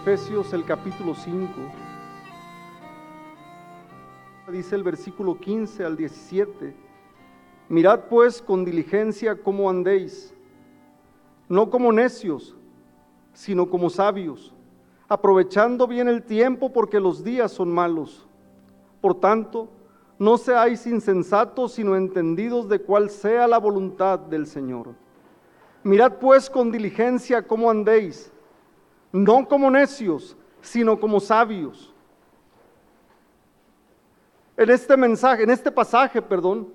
Efesios el capítulo 5. Dice el versículo 15 al 17. Mirad pues con diligencia cómo andéis, no como necios, sino como sabios, aprovechando bien el tiempo porque los días son malos. Por tanto, no seáis insensatos, sino entendidos de cuál sea la voluntad del Señor. Mirad pues con diligencia cómo andéis, no como necios, sino como sabios. En este mensaje, en este pasaje, perdón,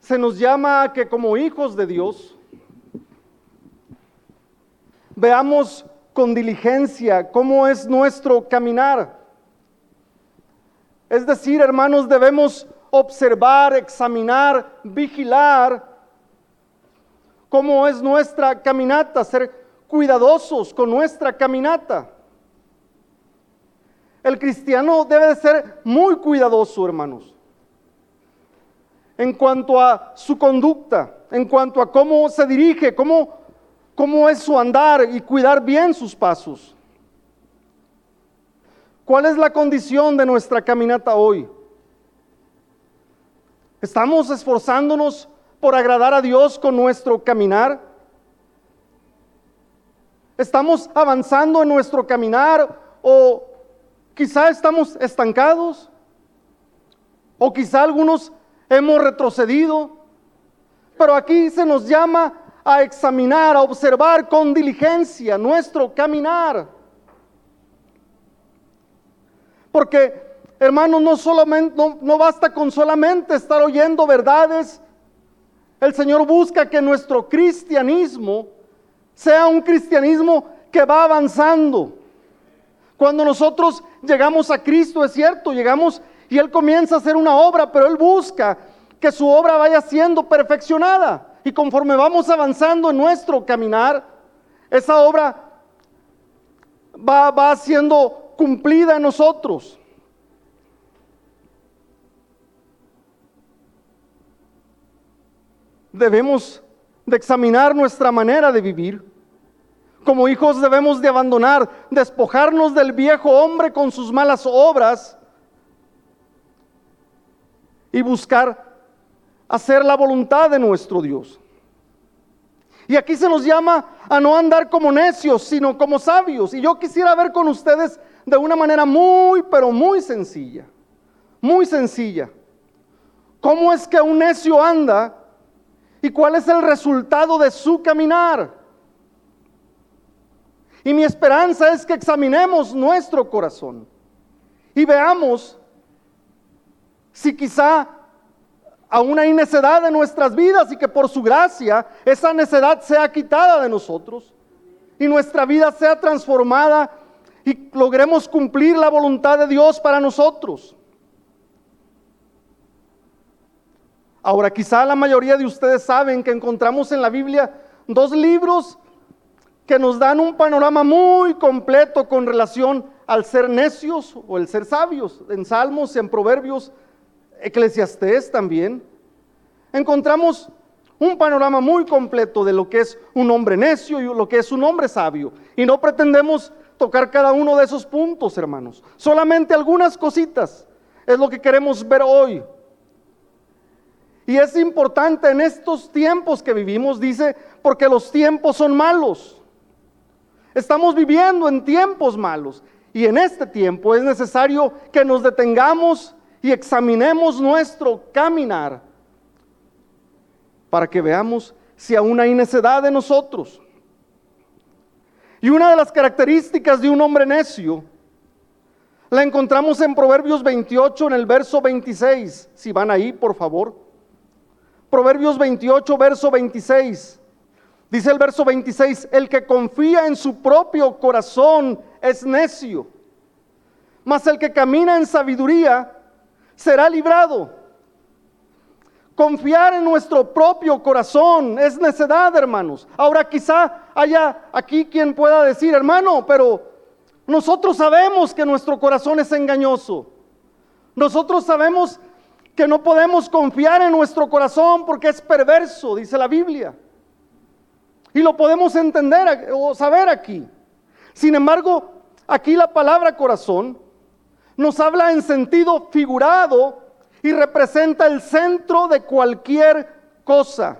se nos llama a que como hijos de Dios veamos con diligencia cómo es nuestro caminar. Es decir, hermanos, debemos observar, examinar, vigilar cómo es nuestra caminata, ser cuidadosos con nuestra caminata. El cristiano debe de ser muy cuidadoso, hermanos, en cuanto a su conducta, en cuanto a cómo se dirige, cómo, cómo es su andar y cuidar bien sus pasos. ¿Cuál es la condición de nuestra caminata hoy? ¿Estamos esforzándonos por agradar a Dios con nuestro caminar? ¿Estamos avanzando en nuestro caminar o quizá estamos estancados? ¿O quizá algunos hemos retrocedido? Pero aquí se nos llama a examinar, a observar con diligencia nuestro caminar. Porque, hermanos, no, solamente, no, basta con solamente estar oyendo verdades. El Señor busca que nuestro cristianismo sea un cristianismo que va avanzando. Cuando nosotros llegamos a Cristo, es cierto, llegamos y Él comienza a hacer una obra, pero Él busca que su obra vaya siendo perfeccionada. Y conforme vamos avanzando en nuestro caminar, esa obra va, va siendo cumplida en nosotros. Debemos de examinar nuestra manera de vivir. Como hijos debemos de abandonar, despojarnos del viejo hombre con sus malas obras y buscar hacer la voluntad de nuestro Dios. Y aquí se nos llama a no andar como necios, sino como sabios. Y yo quisiera ver con ustedes de una manera muy, pero muy sencilla. Muy sencilla. ¿Cómo es que un necio anda y cuál es el resultado de su caminar? Y mi esperanza es que examinemos nuestro corazón y veamos si quizá aún hay necedad en nuestras vidas y que por su gracia esa necedad sea quitada de nosotros y nuestra vida sea transformada y logremos cumplir la voluntad de Dios para nosotros. Ahora, quizá la mayoría de ustedes saben que encontramos en la Biblia dos libros que nos dan un panorama muy completo con relación al ser necios o el ser sabios. En Salmos, en Proverbios, Eclesiastés también. Encontramos un panorama muy completo de lo que es un hombre necio y lo que es un hombre sabio. Y no pretendemos tocar cada uno de esos puntos, hermanos. Solamente algunas cositas es lo que queremos ver hoy. Y es importante en estos tiempos que vivimos, dice, porque los tiempos son malos. Estamos viviendo en tiempos malos. Y en este tiempo es necesario que nos detengamos y examinemos nuestro caminar para que veamos si aún hay necedad de nosotros. Y una de las características de un hombre necio la encontramos en Proverbios 28 en el verso 26. Si van ahí, por favor. Proverbios 28, verso 26. Dice el verso 26, el que confía en su propio corazón es necio, mas el que camina en sabiduría será librado. Confiar en nuestro propio corazón es necedad, hermanos. Ahora quizá haya aquí quien pueda decir, hermano, pero nosotros sabemos que nuestro corazón es engañoso. Nosotros sabemos que no podemos confiar en nuestro corazón porque es perverso, dice la Biblia. Y lo podemos entender o saber aquí. Sin embargo, aquí la palabra corazón nos habla en sentido figurado y representa el centro de cualquier cosa.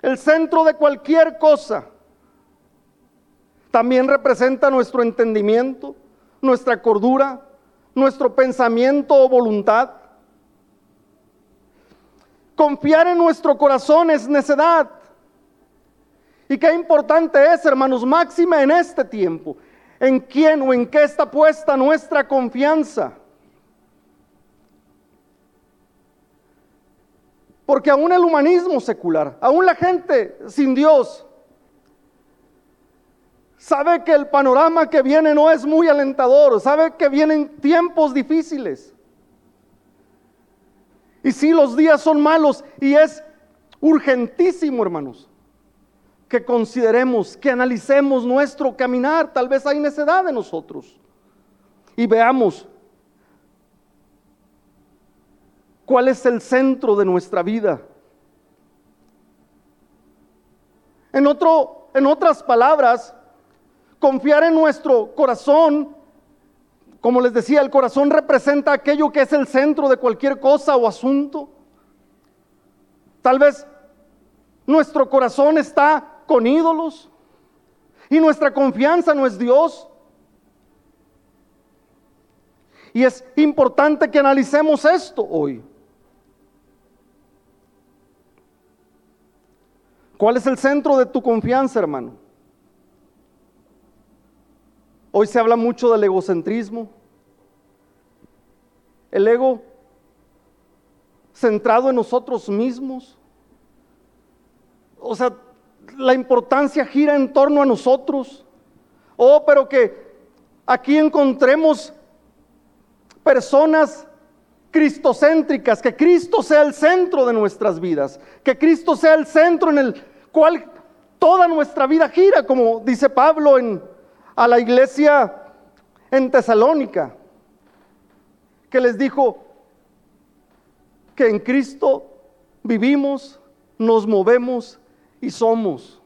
El centro de cualquier cosa. También representa nuestro entendimiento, nuestra cordura, nuestro pensamiento o voluntad. Confiar en nuestro corazón es necedad. Y qué importante es, hermanos, máxima en este tiempo. ¿En quién o en qué está puesta nuestra confianza? Porque aún el humanismo secular, aún la gente sin Dios, sabe que el panorama que viene no es muy alentador, sabe que vienen tiempos difíciles. Y si los días son malos y es urgentísimo, hermanos, que consideremos, que analicemos nuestro caminar. Tal vez hay necedad de nosotros. Y veamos cuál es el centro de nuestra vida. En, otro, en otras palabras, confiar en nuestro corazón como les decía, el corazón representa aquello que es el centro de cualquier cosa o asunto. Tal vez nuestro corazón está con ídolos y nuestra confianza no es Dios. Y es importante que analicemos esto hoy. ¿Cuál es el centro de tu confianza, hermano? Hoy se habla mucho del egocentrismo. El ego centrado en nosotros mismos. O sea, la importancia gira en torno a nosotros. Oh, pero que aquí encontremos personas cristocéntricas, que Cristo sea el centro de nuestras vidas, que Cristo sea el centro en el cual toda nuestra vida gira, como dice Pablo en a la iglesia en Tesalónica, que les dijo que en Cristo vivimos, nos movemos y somos.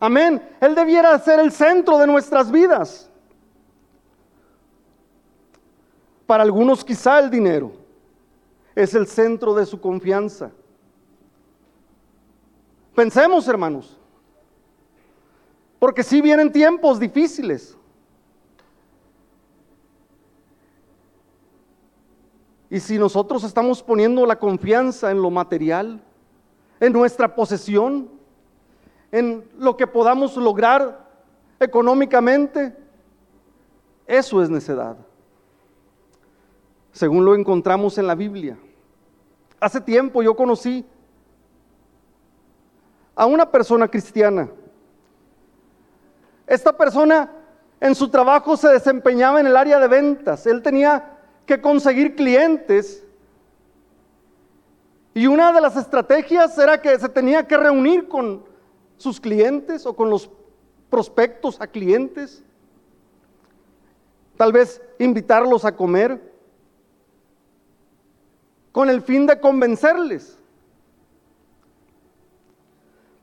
Amén. Él debiera ser el centro de nuestras vidas. Para algunos quizá el dinero es el centro de su confianza. Pensemos, hermanos, porque si vienen tiempos difíciles. Y si nosotros estamos poniendo la confianza en lo material, en nuestra posesión, en lo que podamos lograr económicamente, eso es necedad. Según lo encontramos en la Biblia. Hace tiempo yo conocí a una persona cristiana esta persona en su trabajo se desempeñaba en el área de ventas. Él tenía que conseguir clientes. Y una de las estrategias era que se tenía que reunir con sus clientes o con los prospectos a clientes. Tal vez invitarlos a comer con el fin de convencerles.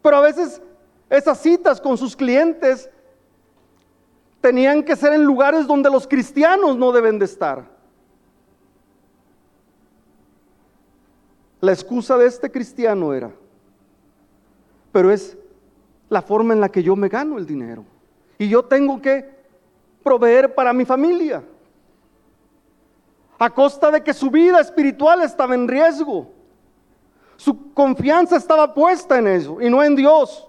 Pero a veces esas citas con sus clientes tenían que ser en lugares donde los cristianos no deben de estar. La excusa de este cristiano era, pero es la forma en la que yo me gano el dinero. Y yo tengo que proveer para mi familia. A costa de que su vida espiritual estaba en riesgo. Su confianza estaba puesta en eso y no en Dios.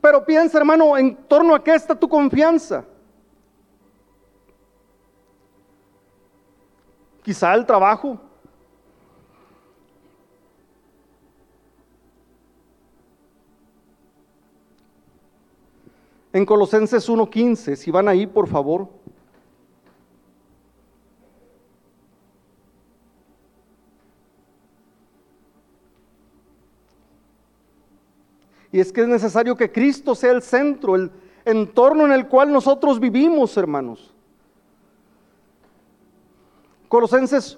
Pero piensa, hermano, en torno a qué está tu confianza. Quizá el trabajo. En Colosenses 1.15, si van ahí, por favor. Y es que es necesario que Cristo sea el centro, el entorno en el cual nosotros vivimos, hermanos. Colosenses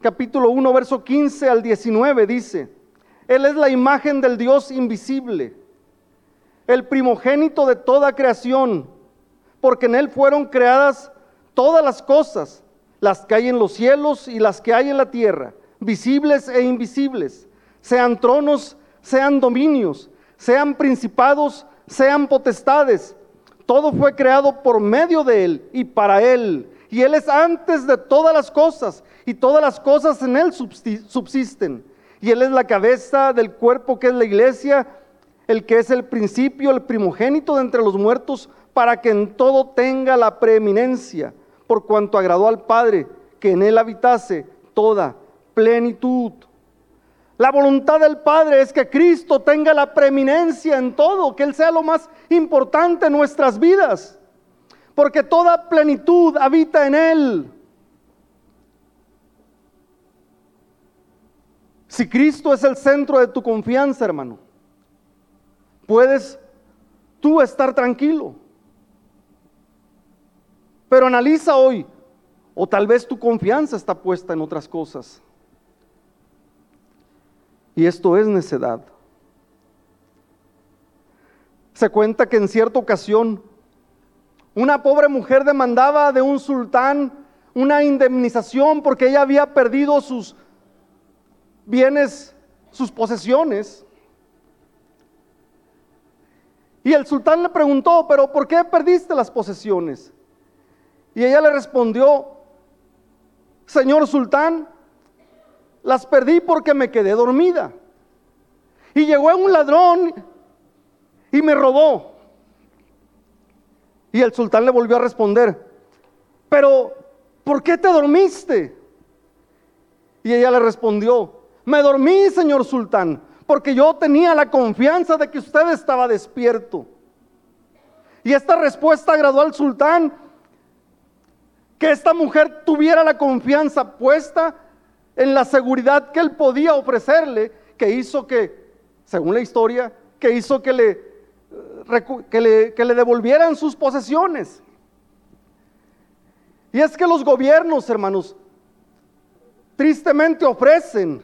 capítulo 1, verso 15 al 19 dice, Él es la imagen del Dios invisible, el primogénito de toda creación, porque en Él fueron creadas todas las cosas, las que hay en los cielos y las que hay en la tierra, visibles e invisibles, sean tronos, sean dominios, sean principados, sean potestades. Todo fue creado por medio de Él y para Él. Y Él es antes de todas las cosas y todas las cosas en Él subsisten. Y Él es la cabeza del cuerpo que es la iglesia, el que es el principio, el primogénito de entre los muertos, para que en todo tenga la preeminencia, por cuanto agradó al Padre que en Él habitase toda plenitud. La voluntad del Padre es que Cristo tenga la preeminencia en todo, que Él sea lo más importante en nuestras vidas, porque toda plenitud habita en Él. Si Cristo es el centro de tu confianza, hermano, puedes tú estar tranquilo. Pero analiza hoy, o tal vez tu confianza está puesta en otras cosas. Y esto es necedad. Se cuenta que en cierta ocasión una pobre mujer demandaba de un sultán una indemnización porque ella había perdido sus bienes, sus posesiones. Y el sultán le preguntó, pero ¿por qué perdiste las posesiones? Y ella le respondió, Señor sultán, las perdí porque me quedé dormida. Y llegó un ladrón y me robó. Y el sultán le volvió a responder, pero ¿por qué te dormiste? Y ella le respondió, me dormí, señor sultán, porque yo tenía la confianza de que usted estaba despierto. Y esta respuesta agradó al sultán, que esta mujer tuviera la confianza puesta en la seguridad que él podía ofrecerle, que hizo que, según la historia, que hizo que le, que le, que le devolvieran sus posesiones. Y es que los gobiernos, hermanos, tristemente ofrecen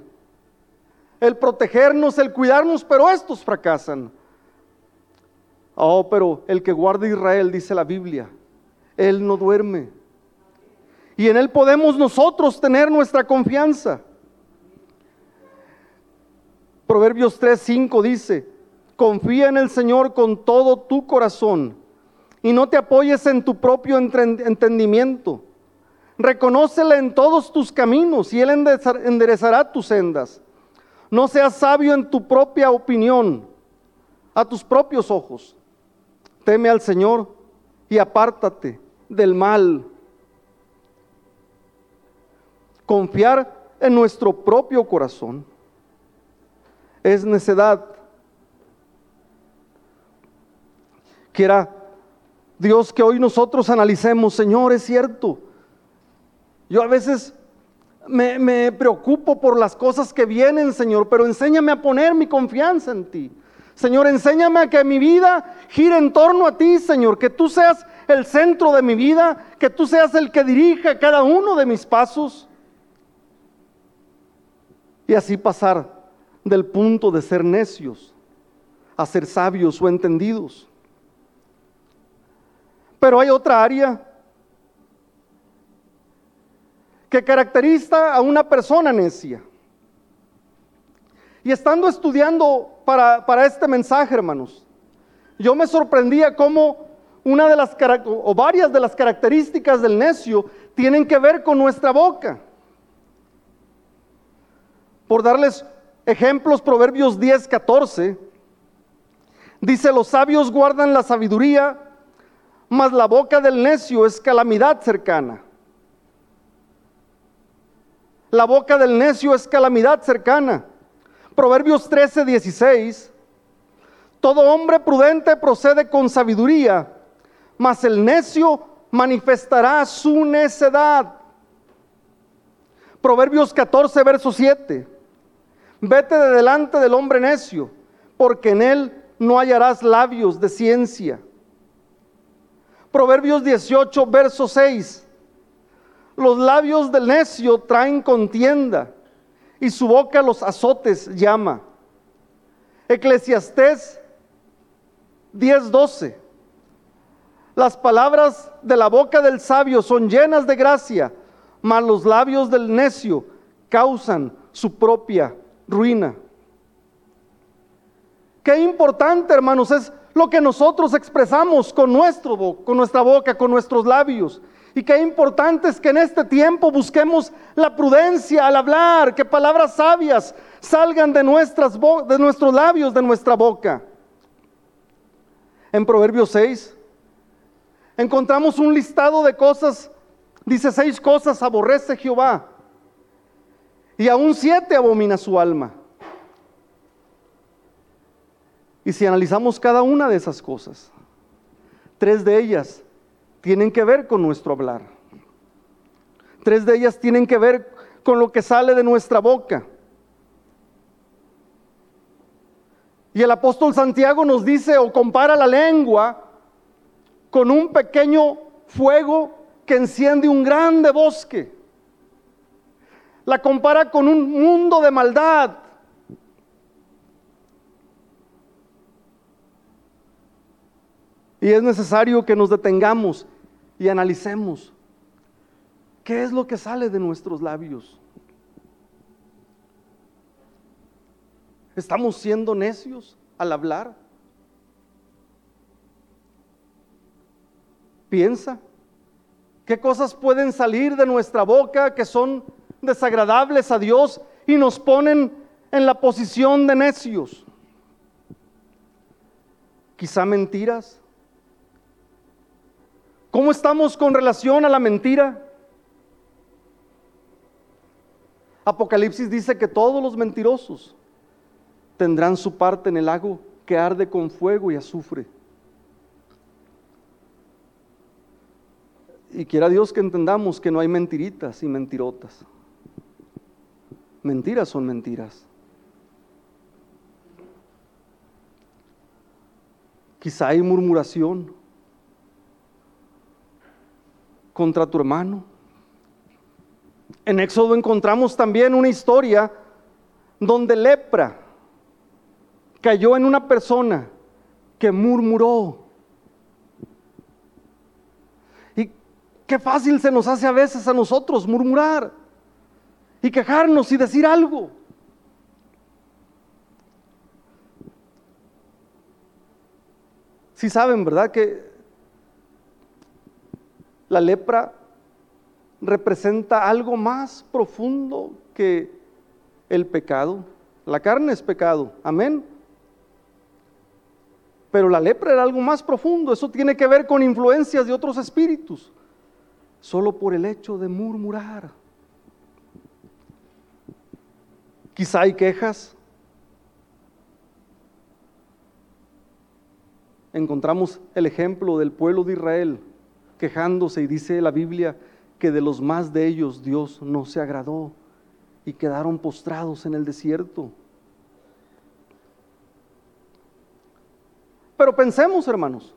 el protegernos, el cuidarnos, pero estos fracasan. Oh, pero el que guarda Israel, dice la Biblia, él no duerme. Y en él podemos nosotros tener nuestra confianza. Proverbios 3:5 dice, confía en el Señor con todo tu corazón y no te apoyes en tu propio entendimiento. Reconócele en todos tus caminos y Él enderezará tus sendas. No seas sabio en tu propia opinión, a tus propios ojos. Teme al Señor y apártate del mal. Confiar en nuestro propio corazón es necedad. Quiera Dios que hoy nosotros analicemos, Señor, es cierto. Yo a veces me, preocupo por las cosas que vienen, Señor, pero enséñame a poner mi confianza en ti. Señor, enséñame a que mi vida gire en torno a ti, Señor, que tú seas el centro de mi vida, que tú seas el que dirija cada uno de mis pasos. Y así pasar del punto de ser necios a ser sabios o entendidos. Pero hay otra área que caracteriza a una persona necia. Y estando estudiando para, para este mensaje, hermanos, yo me sorprendía cómo una de las o varias de las características del necio tienen que ver con nuestra boca. Por darles ejemplos, Proverbios 10, 14, dice, los sabios guardan la sabiduría, mas la boca del necio es calamidad cercana. La boca del necio es calamidad cercana. Proverbios 13, 16. Todo hombre prudente procede con sabiduría, mas el necio manifestará su necedad. Proverbios 14, verso 7. Vete de delante del hombre necio, porque en él no hallarás labios de ciencia. Proverbios 18, verso 6. Los labios del necio traen contienda y su boca los azotes llama. Eclesiastés 10:12. Las palabras de la boca del sabio son llenas de gracia, mas los labios del necio causan su propia ruina. Qué importante, hermanos, es lo que nosotros expresamos con, nuestro, con nuestra boca, con nuestros labios. Y qué importante es que en este tiempo busquemos la prudencia al hablar, que palabras sabias salgan de, nuestras de nuestros labios, de nuestra boca. En Proverbios 6 encontramos un listado de cosas, dice seis cosas aborrece Jehová y aún siete abomina su alma. Y si analizamos cada una de esas cosas, tres de ellas tienen que ver con nuestro hablar. Tres de ellas tienen que ver con lo que sale de nuestra boca. Y el apóstol Santiago nos dice o compara la lengua con un pequeño fuego que enciende un grande bosque. La compara con un mundo de maldad. Y es necesario que nos detengamos y analicemos qué es lo que sale de nuestros labios. ¿Estamos siendo necios al hablar? Piensa, ¿qué cosas pueden salir de nuestra boca que son desagradables a Dios y nos ponen en la posición de necios? Quizá mentiras. ¿Cómo estamos con relación a la mentira? Apocalipsis dice que todos los mentirosos tendrán su parte en el lago que arde con fuego y azufre. Y quiera Dios que entendamos que no hay mentiritas y mentirotas. Mentiras son mentiras. Quizá hay murmuración contra tu hermano. En Éxodo encontramos también una historia donde lepra cayó en una persona que murmuró. Y qué fácil se nos hace a veces a nosotros murmurar y quejarnos y decir algo. Si saben, ¿verdad? Que la lepra representa algo más profundo que el pecado. La carne es pecado, amén. Pero la lepra era algo más profundo, eso tiene que ver con influencias de otros espíritus, solo por el hecho de murmurar. Quizá hay quejas. Encontramos el ejemplo del pueblo de Israel quejándose y dice la Biblia que de los más de ellos Dios no se agradó y quedaron postrados en el desierto. Pero pensemos, hermanos.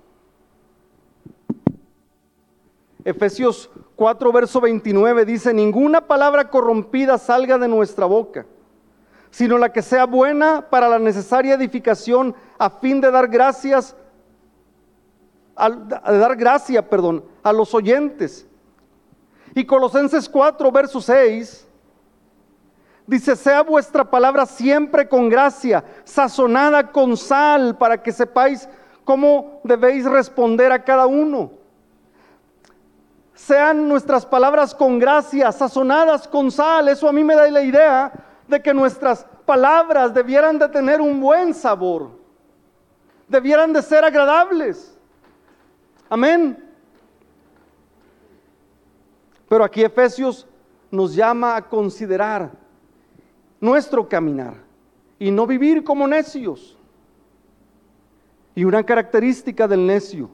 Efesios 4, verso 29 dice, ninguna palabra corrompida salga de nuestra boca, sino la que sea buena para la necesaria edificación a fin de dar gracias, de dar gracia, perdón, a los oyentes. Y Colosenses 4, verso 6, Dice, sea vuestra palabra siempre con gracia, sazonada con sal, para que sepáis cómo debéis responder a cada uno. Sean nuestras palabras con gracia, sazonadas con sal. Eso a mí me da la idea de que nuestras palabras debieran de tener un buen sabor. Debieran de ser agradables. Amén. Pero aquí Efesios nos llama a considerar nuestro caminar y no vivir como necios. Y una característica del necio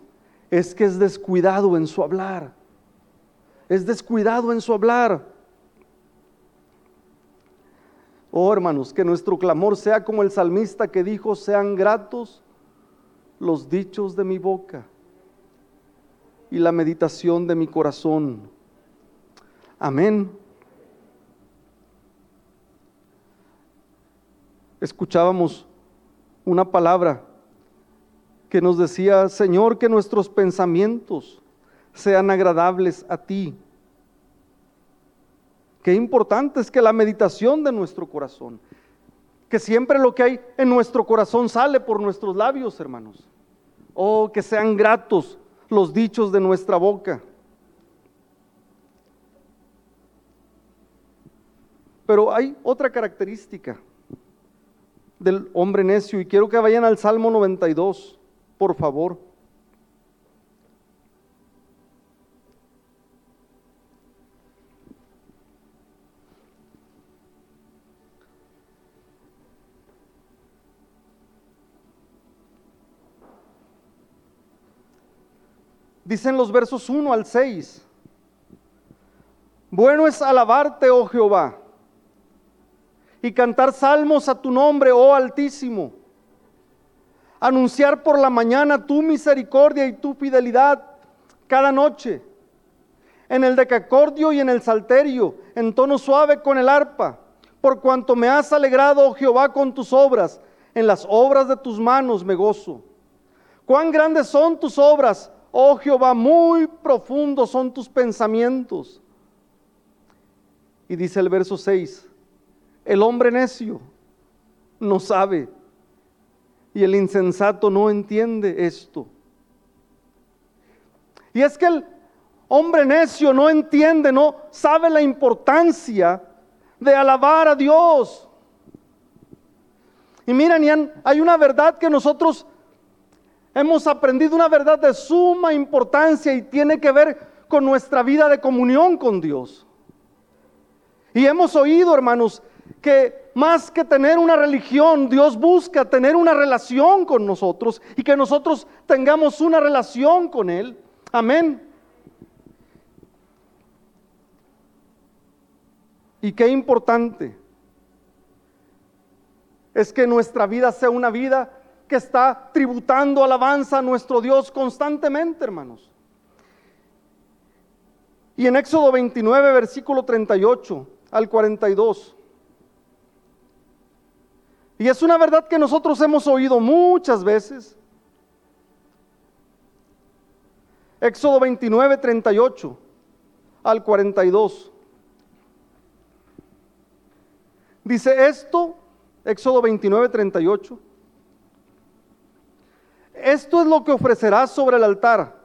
es que es descuidado en su hablar. Es descuidado en su hablar. Oh hermanos, que nuestro clamor sea como el salmista que dijo, sean gratos los dichos de mi boca y la meditación de mi corazón. Amén. escuchábamos una palabra que nos decía, Señor, que nuestros pensamientos sean agradables a ti. Qué importante es que la meditación de nuestro corazón, que siempre lo que hay en nuestro corazón sale por nuestros labios, hermanos. Oh, que sean gratos los dichos de nuestra boca. Pero hay otra característica del hombre necio y quiero que vayan al Salmo 92 por favor. Dicen los versos 1 al 6. Bueno es alabarte, oh Jehová, y cantar salmos a tu nombre, oh Altísimo anunciar por la mañana tu misericordia y tu fidelidad cada noche, en el decacordio y en el salterio, en tono suave con el arpa, por cuanto me has alegrado, oh Jehová, con tus obras, en las obras de tus manos me gozo. Cuán grandes son tus obras, oh Jehová, muy profundos son tus pensamientos. Y dice el verso 6, el hombre necio no sabe y el insensato no entiende esto. Y es que el hombre necio no entiende, no sabe la importancia de alabar a Dios. Y miren, hay una verdad que nosotros hemos aprendido, una verdad de suma importancia y tiene que ver con nuestra vida de comunión con Dios. Y hemos oído, hermanos, que más que tener una religión, Dios busca tener una relación con nosotros y que nosotros tengamos una relación con Él. Amén. Y qué importante es que nuestra vida sea una vida que está tributando alabanza a nuestro Dios constantemente, hermanos. Y en Éxodo 29, versículo 38 al 42. Y es una verdad que nosotros hemos oído muchas veces. Éxodo 29, 38 al 42. Dice esto, Éxodo 29, 38. Esto es lo que ofrecerás sobre el altar.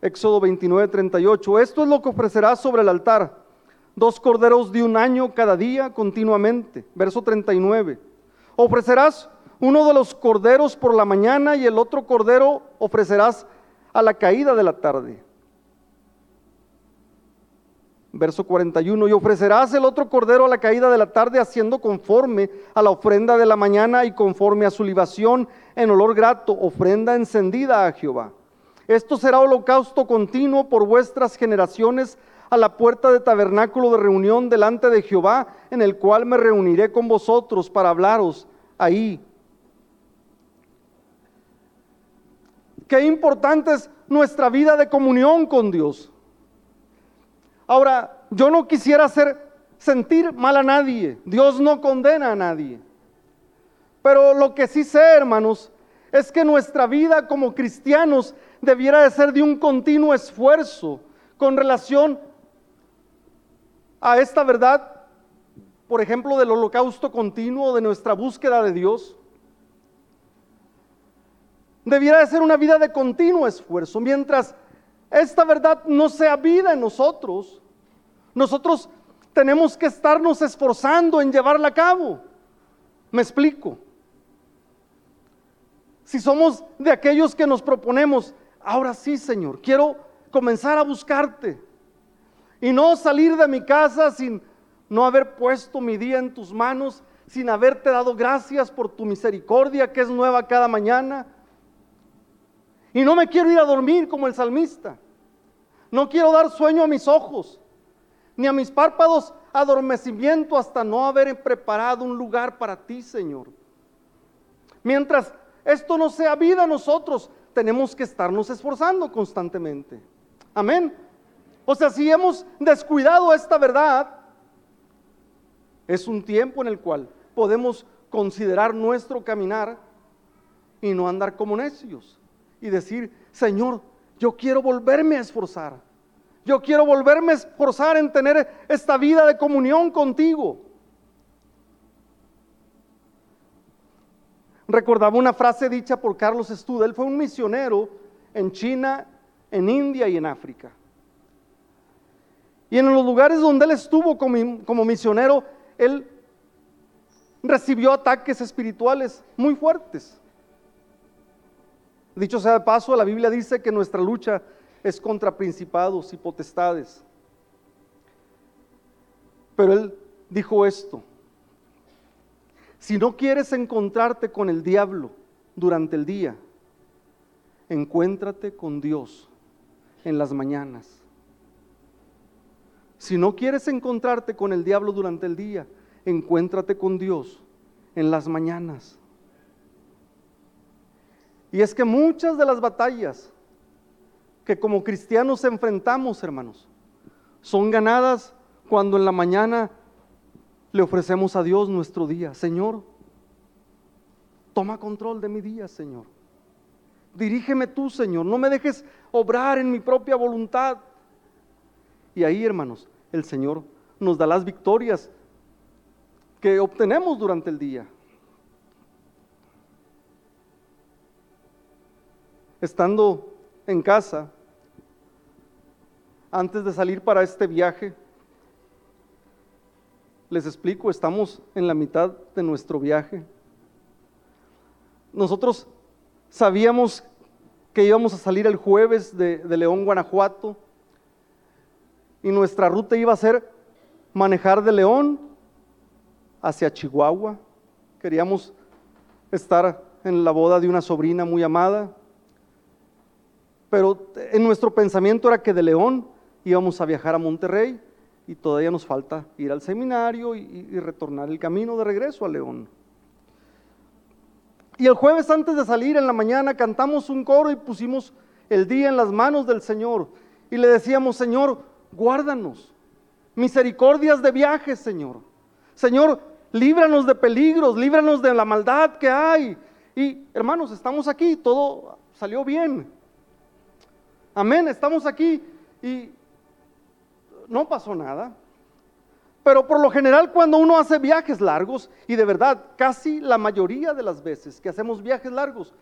Éxodo 29, 38. Esto es lo que ofrecerás sobre el altar dos corderos de un año cada día continuamente. Verso 39. Ofrecerás uno de los corderos por la mañana y el otro cordero ofrecerás a la caída de la tarde. Verso 41, y ofrecerás el otro cordero a la caída de la tarde haciendo conforme a la ofrenda de la mañana y conforme a su libación en olor grato, ofrenda encendida a Jehová. Esto será holocausto continuo por vuestras generaciones a la puerta de tabernáculo de reunión delante de Jehová, en el cual me reuniré con vosotros para hablaros ahí. Qué importante es nuestra vida de comunión con Dios. Ahora, yo no quisiera hacer sentir mal a nadie. Dios no condena a nadie. Pero lo que sí sé, hermanos, es que nuestra vida como cristianos debiera de ser de un continuo esfuerzo con relación a esta verdad, por ejemplo, del holocausto continuo, de nuestra búsqueda de Dios, debiera de ser una vida de continuo esfuerzo. Mientras esta verdad no sea vida en nosotros, nosotros tenemos que estarnos esforzando en llevarla a cabo. Me explico. Si somos de aquellos que nos proponemos, ahora sí, Señor, quiero comenzar a buscarte y no salir de mi casa sin no haber puesto mi día en tus manos, sin haberte dado gracias por tu misericordia que es nueva cada mañana. Y no me quiero ir a dormir como el salmista. No quiero dar sueño a mis ojos, ni a mis párpados adormecimiento hasta no haber preparado un lugar para ti, Señor. Mientras esto no sea vida, nosotros tenemos que estarnos esforzando constantemente. Amén. O sea, si hemos descuidado esta verdad, es un tiempo en el cual podemos considerar nuestro caminar y no andar como necios y decir, Señor, yo quiero volverme a esforzar. Yo quiero volverme a esforzar en tener esta vida de comunión contigo. Recordaba una frase dicha por Carlos Estuda. Él fue un misionero en China, en India y en África. Y en los lugares donde él estuvo como, como misionero, él recibió ataques espirituales muy fuertes. Dicho sea de paso, la Biblia dice que nuestra lucha es contra principados y potestades. Pero él dijo esto, si no quieres encontrarte con el diablo durante el día, encuéntrate con Dios en las mañanas. Si no quieres encontrarte con el diablo durante el día, encuéntrate con Dios en las mañanas. Y es que muchas de las batallas que como cristianos enfrentamos, hermanos, son ganadas cuando en la mañana le ofrecemos a Dios nuestro día. Señor, toma control de mi día, Señor. Dirígeme tú, Señor. No me dejes obrar en mi propia voluntad. Y ahí, hermanos, el Señor nos da las victorias que obtenemos durante el día. Estando en casa, antes de salir para este viaje, les explico, estamos en la mitad de nuestro viaje. Nosotros sabíamos que íbamos a salir el jueves de, de, León, Guanajuato, y nuestra ruta iba a ser manejar de León hacia Chihuahua. Queríamos estar en la boda de una sobrina muy amada pero en nuestro pensamiento era que de León íbamos a viajar a Monterrey y todavía nos falta ir al seminario y, retornar el camino de regreso a León. Y el jueves antes de salir en la mañana cantamos un coro y pusimos el día en las manos del Señor y le decíamos, Señor, guárdanos, misericordias de viaje, Señor. Señor, líbranos de peligros, líbranos de la maldad que hay. Y hermanos, estamos aquí, todo salió bien. Amén, estamos aquí y no pasó nada. Pero por lo general cuando uno hace viajes largos, y de verdad casi la mayoría de las veces que hacemos viajes largos,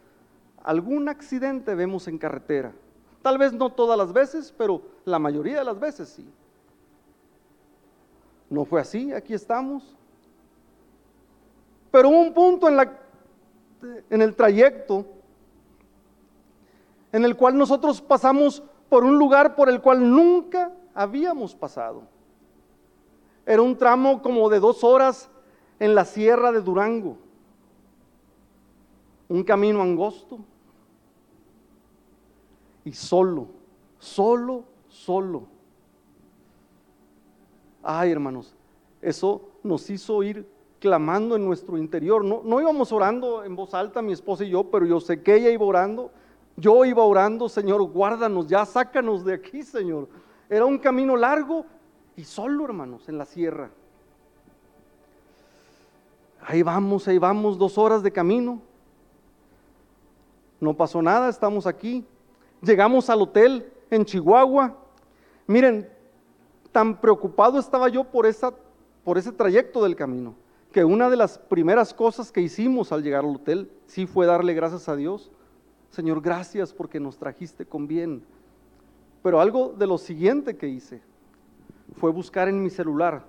algún accidente vemos en carretera. Tal vez no todas las veces, pero la mayoría de las veces sí. No fue así, aquí estamos. Pero hubo un punto en, la, en el trayecto en el cual nosotros pasamos por un lugar por el cual nunca habíamos pasado. Era un tramo como de dos horas en la sierra de Durango, un camino angosto y solo, solo, solo. Ay, hermanos, eso nos hizo ir clamando en nuestro interior. No, no íbamos orando en voz alta, mi esposa y yo, pero yo sé que ella iba orando yo iba orando, Señor, guárdanos, ya sácanos de aquí, Señor. Era un camino largo y solo, hermanos, en la sierra. Ahí vamos, ahí vamos, dos horas de camino. No pasó nada, estamos aquí. Llegamos al hotel en Chihuahua. Miren, tan preocupado estaba yo por, esa, por ese trayecto del camino, que una de las primeras cosas que hicimos al llegar al hotel sí fue darle gracias a Dios Señor, gracias porque nos trajiste con bien. Pero algo de lo siguiente que hice fue buscar en mi celular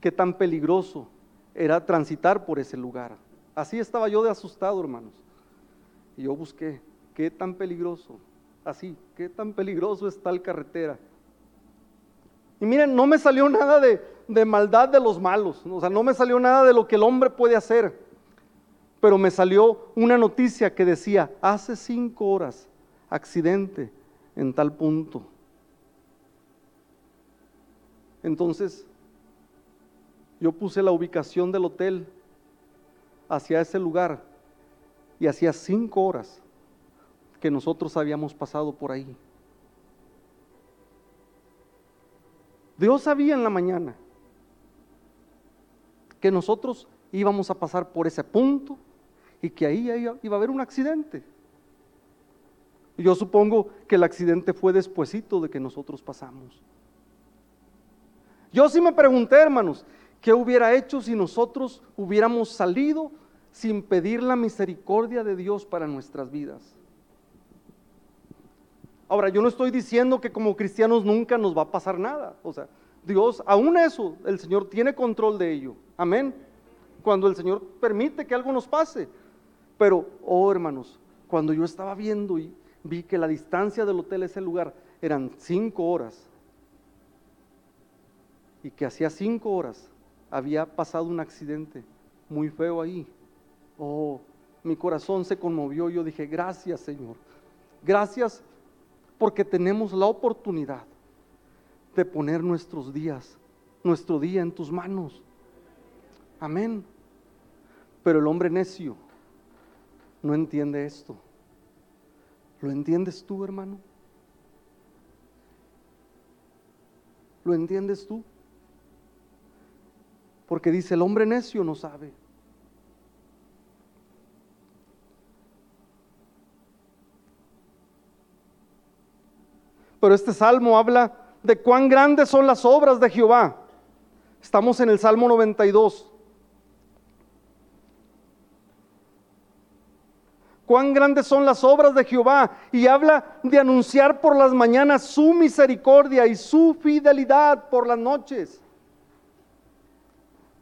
qué tan peligroso era transitar por ese lugar. Así estaba yo de asustado, hermanos. Y yo busqué qué tan peligroso, así, qué tan peligroso está la carretera. Y miren, no me salió nada de, de maldad de los malos, o sea, no me salió nada de lo que el hombre puede hacer pero me salió una noticia que decía, hace cinco horas, accidente en tal punto. Entonces, yo puse la ubicación del hotel hacia ese lugar y hacía cinco horas que nosotros habíamos pasado por ahí. Dios sabía en la mañana que nosotros íbamos a pasar por ese punto y que ahí iba a haber un accidente. Yo supongo que el accidente fue despuesito de que nosotros pasamos. Yo sí me pregunté, hermanos, ¿qué hubiera hecho si nosotros hubiéramos salido sin pedir la misericordia de Dios para nuestras vidas? Ahora, yo no estoy diciendo que como cristianos nunca nos va a pasar nada. O sea, Dios, aún eso, el Señor tiene control de ello. Amén. Cuando el Señor permite que algo nos pase. Pero, oh hermanos, cuando yo estaba viendo y vi que la distancia del hotel a ese lugar eran cinco horas y que hacía cinco horas había pasado un accidente muy feo ahí. Oh, mi corazón se conmovió. Yo dije, gracias Señor. Gracias porque tenemos la oportunidad de poner nuestros días, nuestro día en tus manos. Amén. Pero el hombre necio no entiende esto. ¿Lo entiendes tú, hermano? ¿Lo entiendes tú? Porque dice, el hombre necio no sabe. Pero este salmo habla de cuán grandes son las obras de Jehová. Estamos en el Salmo 92. Cuán grandes son las obras de Jehová y habla de anunciar por las mañanas su misericordia y su fidelidad por las noches.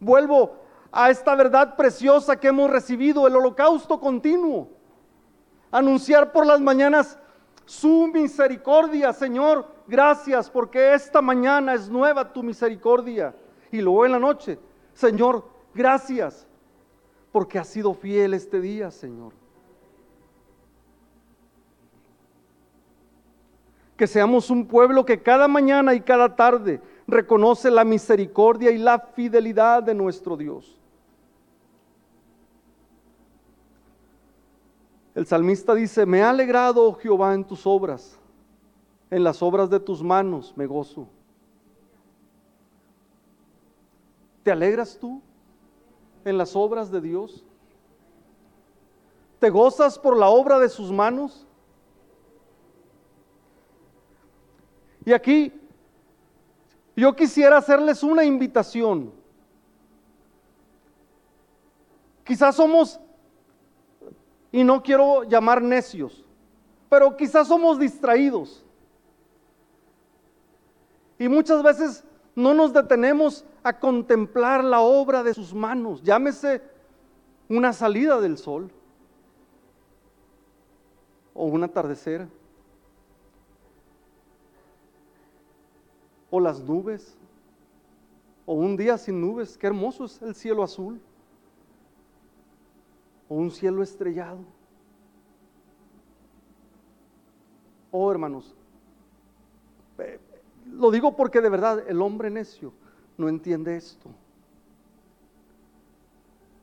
Vuelvo a esta verdad preciosa que hemos recibido, el holocausto continuo. Anunciar por las mañanas su misericordia, Señor, gracias porque esta mañana es nueva tu misericordia. Y luego en la noche, Señor, gracias porque has sido fiel este día, Señor. Que seamos un pueblo que cada mañana y cada tarde reconoce la misericordia y la fidelidad de nuestro Dios. El salmista dice, me ha alegrado, oh Jehová, en tus obras, en las obras de tus manos me gozo. ¿Te alegras tú en las obras de Dios? ¿Te gozas por la obra de sus manos? Y aquí yo quisiera hacerles una invitación. Quizás somos, y no quiero llamar necios, pero quizás somos distraídos. Y muchas veces no nos detenemos a contemplar la obra de sus manos. Llámese una salida del sol o un atardecer o las nubes, o un día sin nubes, qué hermoso es el cielo azul, o un cielo estrellado. Oh hermanos, eh, lo digo porque de verdad el hombre necio no entiende esto.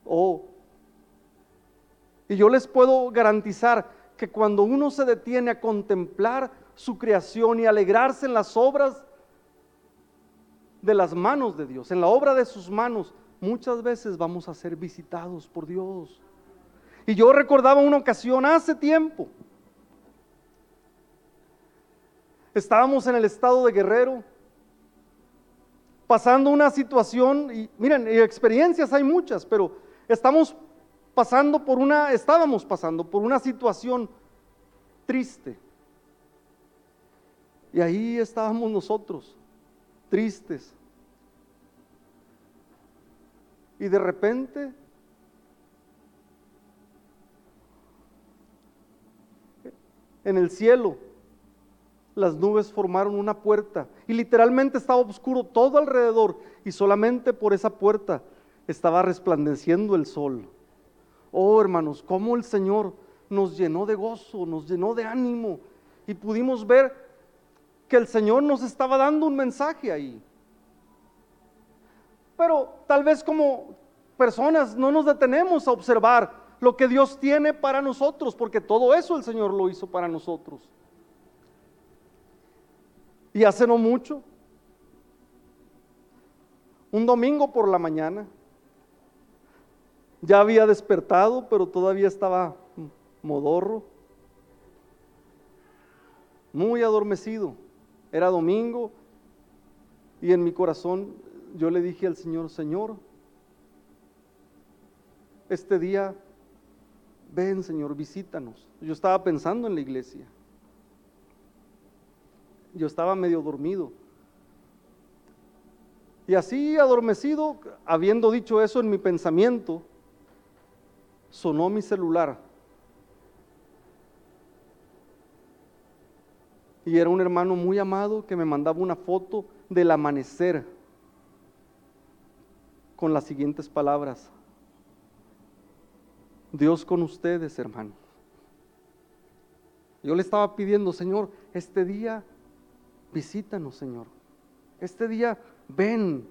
Oh, y yo les puedo garantizar que cuando uno se detiene a contemplar su creación y alegrarse en las obras de las manos de Dios, en la obra de sus manos, muchas veces vamos a ser visitados por Dios. Y yo recordaba una ocasión hace tiempo. Estábamos en el estado de Guerrero, pasando una situación, y miren, experiencias hay muchas, pero estamos pasando por una, estábamos pasando por una situación triste. Y ahí estábamos nosotros tristes. Y de repente en el cielo las nubes formaron una puerta y literalmente estaba oscuro todo alrededor y solamente por esa puerta estaba resplandeciendo el sol. Oh hermanos, cómo el Señor nos llenó de gozo, nos llenó de ánimo y pudimos ver que el Señor nos estaba dando un mensaje ahí. Pero tal vez como personas no nos detenemos a observar lo que Dios tiene para nosotros, porque todo eso el Señor lo hizo para nosotros. Y hace no mucho, un domingo por la mañana, Ya había despertado, pero todavía estaba modorro, muy adormecido. Era domingo y en mi corazón yo le dije al Señor, Señor, este día, ven Señor, visítanos. Yo estaba pensando en la iglesia. Yo estaba medio dormido. Y así adormecido, habiendo dicho eso en mi pensamiento, sonó mi celular. Y era un hermano muy amado que me mandaba una foto del amanecer con las siguientes palabras. Dios con ustedes, hermano. Yo le estaba pidiendo, Señor, este día visítanos, Señor. Este día ven.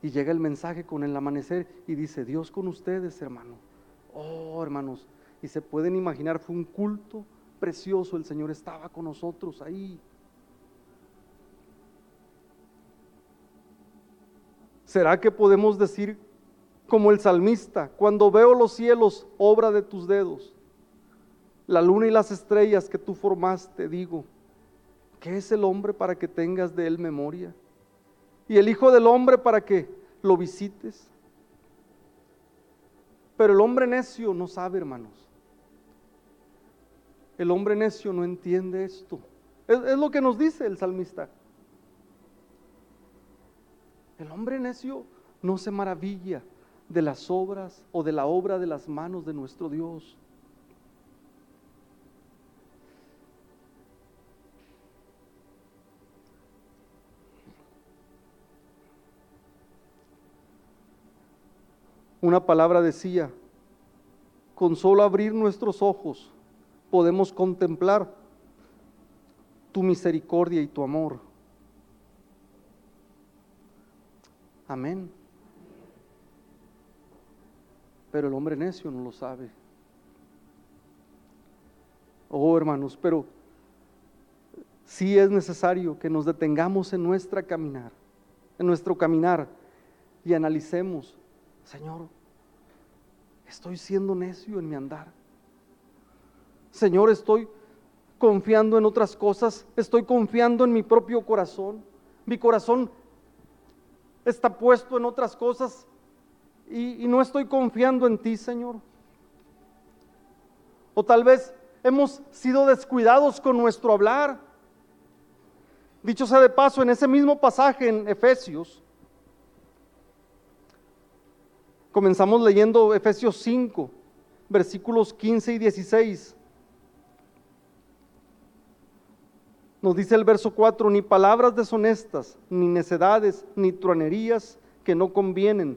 Y llega el mensaje con el amanecer y dice, Dios con ustedes, hermano. Oh, hermanos. Y se pueden imaginar, fue un culto precioso. El Señor estaba con nosotros ahí. ¿Será que podemos decir como el salmista, cuando veo los cielos, obra de tus dedos, la luna y las estrellas que tú formaste, digo, ¿qué es el hombre para que tengas de él memoria? Y el Hijo del Hombre para que lo visites. Pero el hombre necio no sabe, hermanos. El hombre necio no entiende esto. Es, lo que nos dice el salmista. El hombre necio no se maravilla de las obras o de la obra de las manos de nuestro Dios. Una palabra decía, con solo abrir nuestros ojos podemos contemplar tu misericordia y tu amor. Amén. Pero el hombre necio no lo sabe. Oh hermanos, pero sí es necesario que nos detengamos en nuestra caminar, en nuestro caminar y analicemos, Señor, estoy siendo necio en mi andar. Señor, estoy confiando en otras cosas, estoy confiando en mi propio corazón. Mi corazón está puesto en otras cosas y, no estoy confiando en ti, Señor. O tal vez hemos sido descuidados con nuestro hablar. Dicho sea de paso, en ese mismo pasaje en Efesios, comenzamos leyendo Efesios 5, versículos 15 y 16. Nos dice el verso 4, ni palabras deshonestas, ni necedades, ni truanerías que no convienen,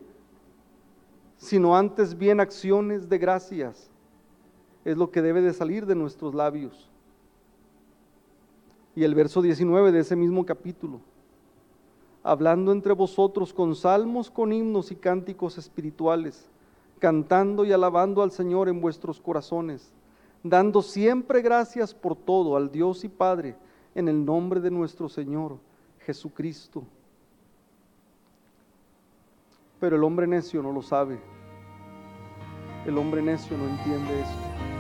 sino antes bien acciones de gracias. Es lo que debe de salir de nuestros labios. Y el verso 19 de ese mismo capítulo, hablando entre vosotros con salmos, con himnos y cánticos espirituales, cantando y alabando al Señor en vuestros corazones, dando siempre gracias por todo al Dios y Padre en el nombre de nuestro Señor Jesucristo. Pero el hombre necio no lo sabe. El hombre necio no entiende esto.